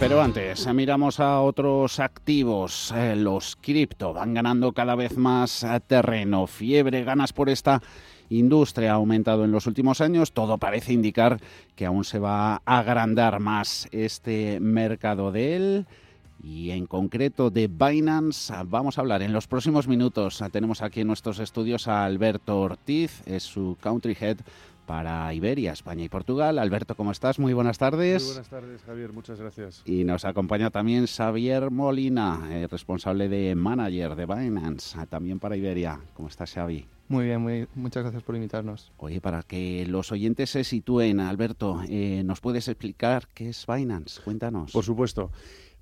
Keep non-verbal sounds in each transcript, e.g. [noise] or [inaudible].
Pero antes, miramos a otros activos. Eh, los cripto van ganando cada vez más eh, terreno. Fiebre, ganas por esta industria ha aumentado en los últimos años. Todo parece indicar que aún se va a agrandar más este mercado de él. Y en concreto de Binance vamos a hablar en los próximos minutos. Tenemos aquí en nuestros estudios a Alberto Ortiz, es su country head para Iberia, España y Portugal. Alberto, ¿cómo estás? Muy buenas tardes. Muy buenas tardes, Javier. Muchas gracias. Y nos acompaña también Xavier Molina, eh, responsable de manager de Binance, ah, también para Iberia. ¿Cómo estás, Xavi? Muy bien, muy, muchas gracias por invitarnos. Oye, para que los oyentes se sitúen, Alberto, eh, ¿nos puedes explicar qué es Binance? Cuéntanos. Por supuesto.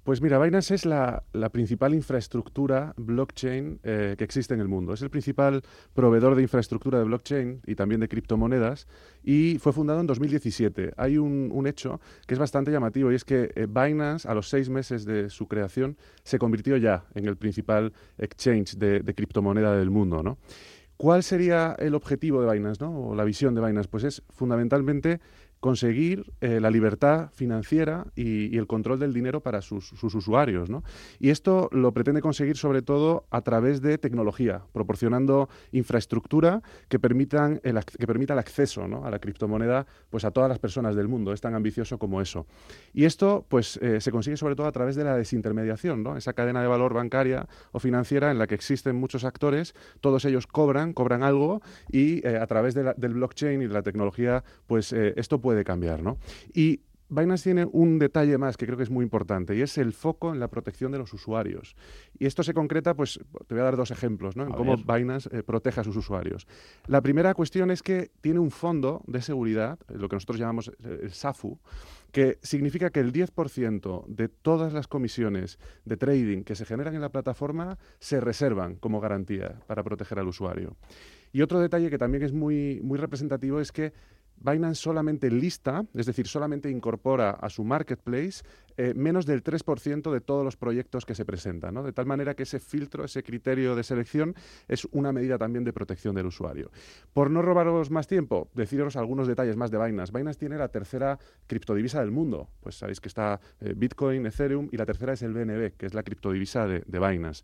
Pues mira, Binance es la, principal infraestructura blockchain eh, que existe en el mundo. Es el principal proveedor de infraestructura de blockchain y también de criptomonedas y fue fundado en 2017. Hay un, hecho que es bastante llamativo y es que eh, Binance a los seis meses de su creación se convirtió ya en el principal exchange de, de criptomoneda del mundo. ¿no? ¿Cuál sería el objetivo de Binance ¿no? o la visión de Binance? Pues es fundamentalmente conseguir eh, la libertad financiera y, el control del dinero para sus, usuarios. ¿no? Y esto lo pretende conseguir sobre todo a través de tecnología, proporcionando infraestructura que, permitan el, que permita el acceso a la criptomoneda pues, a todas las personas del mundo. Es tan ambicioso como eso. Y esto pues, eh, se consigue sobre todo a través de la desintermediación, ¿no? esa cadena de valor bancaria o financiera en la que existen muchos actores, todos ellos cobran, cobran algo y eh, a través del blockchain y de la tecnología, pues esto puede puede cambiar, ¿no? Y Binance tiene un detalle más que creo que es muy importante y es el foco en la protección de los usuarios. Y esto se concreta, pues te voy a dar dos ejemplos, ¿no? En cómo Binance eh, protege a sus usuarios. La primera cuestión es que tiene un fondo de seguridad, lo que nosotros llamamos eh, el SAFU, que significa que el 10% de todas las comisiones de trading que se generan en la plataforma se reservan como garantía para proteger al usuario. Y otro detalle que también es muy, muy representativo es que Binance solamente lista, es decir, solamente incorpora a su marketplace eh, menos del 3% de todos los proyectos que se presentan, ¿no? de tal manera que ese filtro, ese criterio de selección es una medida también de protección del usuario. Por no robaros más tiempo, deciros algunos detalles más de Binance. Binance tiene la tercera criptodivisa del mundo, pues sabéis que está eh, Bitcoin, Ethereum y la tercera es el BNB, que es la criptodivisa de, de Binance.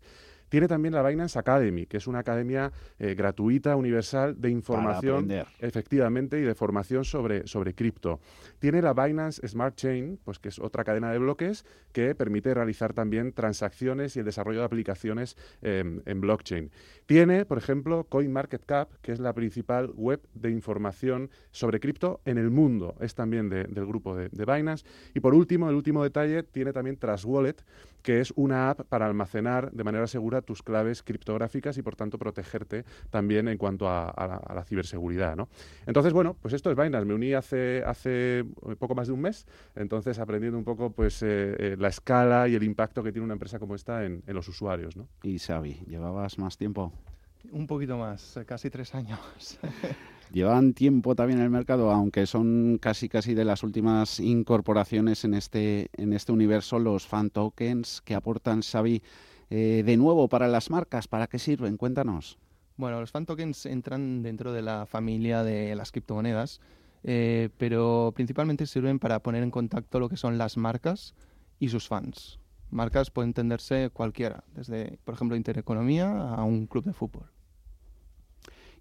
Tiene también la Binance Academy, que es una academia eh, gratuita, universal, de información, efectivamente, y de formación sobre, sobre cripto. Tiene la Binance Smart Chain, pues que es otra cadena de bloques que permite realizar también transacciones y el desarrollo de aplicaciones em, en blockchain. Tiene, por ejemplo, CoinMarketCap, que es la principal web de información sobre cripto en el mundo. Es también del grupo de, de Binance. Y por último, el último detalle, tiene también Trust Wallet, que es una app para almacenar de manera segura tus claves criptográficas y por tanto protegerte también en cuanto a, la, ciberseguridad. ¿no? Entonces, bueno, pues esto es Binance. Me uní hace, hace poco más de un mes, entonces aprendiendo un poco pues eh, eh, la escala y el impacto que tiene una empresa como esta en, en los usuarios. ¿no? Y Xavi, ¿llevabas más tiempo? Un poquito más, casi tres años. [laughs] Llevan tiempo también en el mercado, aunque son casi casi de las últimas incorporaciones en este, en este universo, los fan tokens que aportan Xavi eh, de nuevo para las marcas. ¿Para qué sirven? Cuéntanos. Bueno, los fan tokens entran dentro de la familia de las criptomonedas, eh, pero principalmente sirven para poner en contacto lo que son las marcas y sus fans. Marcas pueden entenderse cualquiera, desde, por ejemplo, Intereconomía a un club de fútbol.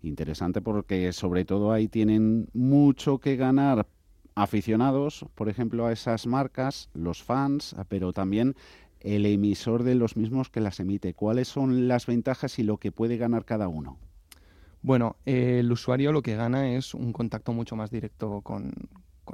Interesante porque sobre todo ahí tienen mucho que ganar aficionados, por ejemplo, a esas marcas, los fans, pero también el emisor de los mismos que las emite. ¿Cuáles son las ventajas y lo que puede ganar cada uno? Bueno, el usuario lo que gana es un contacto mucho más directo con,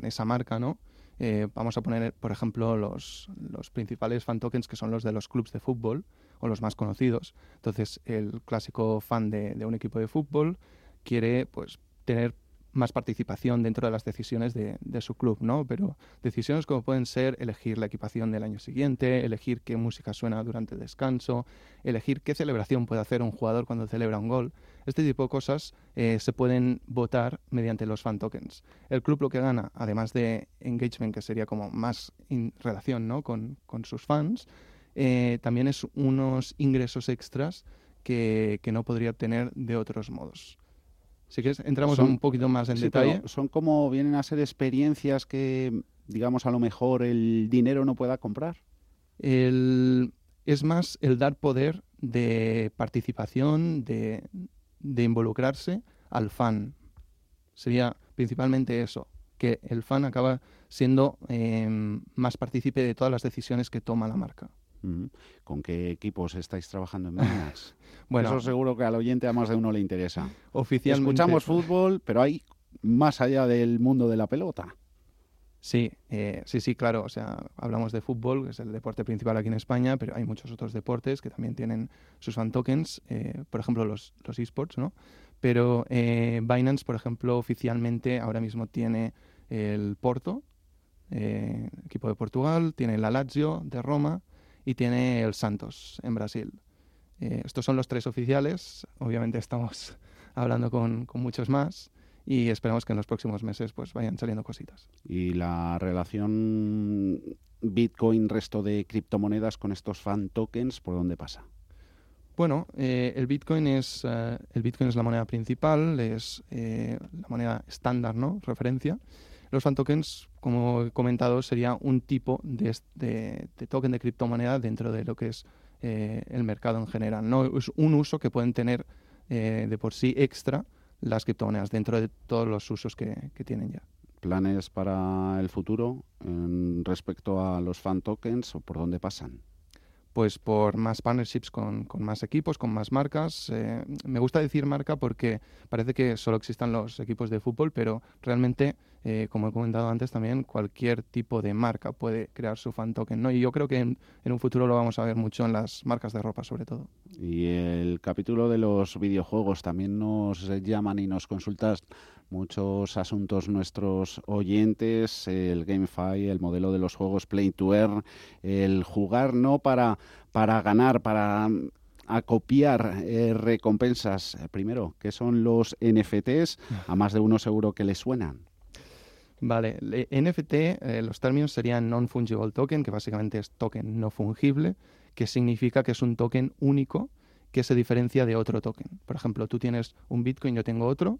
esa marca, ¿no? Eh, vamos a poner, por ejemplo, los, los principales fan tokens que son los de los clubes de fútbol o los más conocidos. Entonces, el clásico fan de, un equipo de fútbol quiere pues tener más participación dentro de las decisiones de, su club, ¿no? Pero decisiones como pueden ser elegir la equipación del año siguiente, elegir qué música suena durante el descanso, elegir qué celebración puede hacer un jugador cuando celebra un gol. Este tipo de cosas eh, se pueden votar mediante los fan tokens. El club lo que gana, además de engagement, que sería como más en relación ¿no? con, sus fans, eh, también es unos ingresos extras que, que no podría obtener de otros modos. Si quieres, entramos un poquito más en detalle. Son como vienen a ser experiencias que, digamos, a lo mejor el dinero no pueda comprar. es más el dar poder de participación, de, involucrarse al fan. Sería principalmente eso, que el fan acaba siendo em, más partícipe de todas las decisiones que toma la marca. ¿Con qué equipos estáis trabajando en Binance? [laughs] bueno, Eso seguro que al oyente a más de uno le interesa. Oficialmente. Escuchamos fútbol, pero hay más allá del mundo de la pelota. Sí, eh, sí, sí, claro. O sea, hablamos de fútbol, que es el deporte principal aquí en España, pero hay muchos otros deportes que también tienen sus fan tokens, eh, por ejemplo, los, los esports, ¿no? Pero eh, Binance, por ejemplo, oficialmente ahora mismo tiene el Porto, equipo de Portugal, tiene la Lazio de Roma, y tiene el Santos en Brasil. Eh, estos son los tres oficiales. Obviamente estamos [laughs] hablando con, muchos más y esperamos que en los próximos meses pues vayan saliendo cositas. ¿Y la relación Bitcoin-resto de criptomonedas con estos fan tokens por dónde pasa? Bueno, eh, el Bitcoin es eh, el Bitcoin es la moneda principal, es la moneda estándar, ¿no? Referencia. Los fan tokens, como he comentado, sería un tipo de, token de criptomoneda dentro de lo que es eh, el mercado en general. No es un uso que pueden tener eh, de por sí extra las criptomonedas dentro de todos los usos que, tienen ya. ¿Planes para el futuro respecto a los fan tokens o por dónde pasan? pues por más partnerships con, más equipos, con más marcas. Eh, me gusta decir marca porque parece que solo existan los equipos de fútbol, pero realmente, eh, como he comentado antes también, cualquier tipo de marca puede crear su fan token. ¿no? Y yo creo que en, en, un futuro lo vamos a ver mucho en las marcas de ropa, sobre todo. Y el capítulo de los videojuegos también nos llaman y nos consultas muchos asuntos nuestros oyentes, el GameFi, el modelo de los juegos Play to Earn, el jugar no para, para ganar, para mm, acopiar eh, recompensas. Primero, ¿qué son los NFTs? A más de uno seguro que les suenan. Vale, NFT, eh, los términos serían Non-Fungible Token, que básicamente es token no fungible, que significa que es un token único que se diferencia de otro token. Por ejemplo, tú tienes un Bitcoin, yo tengo otro,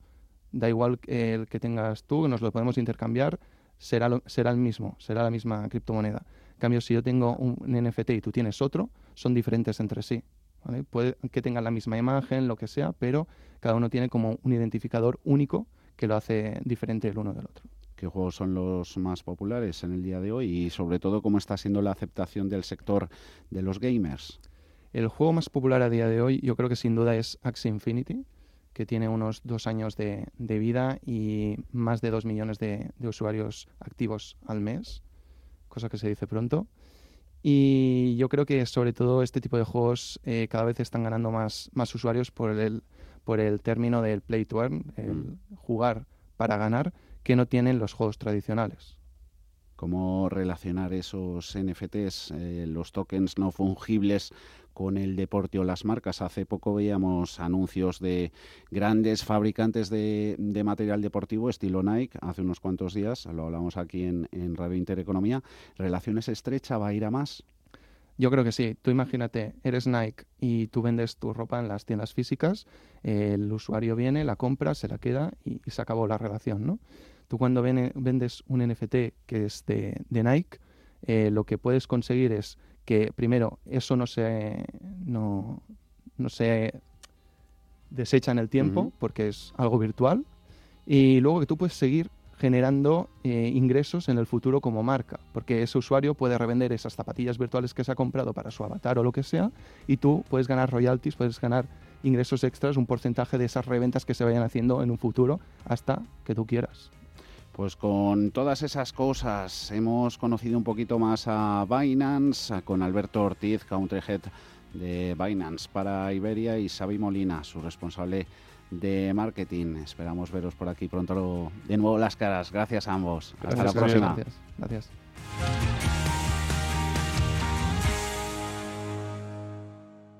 da igual el que tengas tú, nos lo podemos intercambiar, será, será el mismo, será la misma criptomoneda. En cambio, si yo tengo un NFT y tú tienes otro, son diferentes entre sí. Puede que tengan la misma imagen, lo que sea, pero cada uno tiene como un identificador único que lo hace diferente el uno del otro. ¿Qué juegos son los más populares en el día de hoy y sobre todo cómo está siendo la aceptación del sector de los gamers? El juego más popular a día de hoy yo creo que sin duda es Axie Infinity que tiene unos dos años de, vida y más de dos millones de, usuarios activos al mes, cosa que se dice pronto. Y yo creo que sobre todo este tipo de juegos eh, cada vez están ganando más, más usuarios por el, por el término del play to earn, el mm. jugar para ganar, que no tienen los juegos tradicionales. ¿Cómo relacionar esos NFTs, eh, los tokens no fungibles, con el deporte o las marcas. Hace poco veíamos anuncios de grandes fabricantes de, material deportivo, estilo Nike, hace unos cuantos días, lo hablamos aquí en, Radio Intereconomía. ¿Relaciones estrechas va a ir a más? Yo creo que sí. Tú imagínate, eres Nike y tú vendes tu ropa en las tiendas físicas, el usuario viene, la compra, se la queda y, se acabó la relación, ¿no? Tú cuando vendes un NFT que es de, Nike, eh, lo que puedes conseguir es que primero eso no se, no, se desecha en el tiempo porque es algo virtual y luego que tú puedes seguir generando eh, ingresos en el futuro como marca, porque ese usuario puede revender esas zapatillas virtuales que se ha comprado para su avatar o lo que sea, y tú puedes ganar royalties, puedes ganar ingresos extras, un porcentaje de esas reventas que se vayan haciendo en un futuro hasta que tú quieras. Pues con todas esas cosas hemos conocido un poquito más a Binance, con Alberto Ortiz, Country Head de Binance para Iberia y Xavi Molina, su responsable de marketing. Esperamos veros por aquí pronto de nuevo las caras. Gracias a ambos. Hasta la próxima. Gracias. Gracias.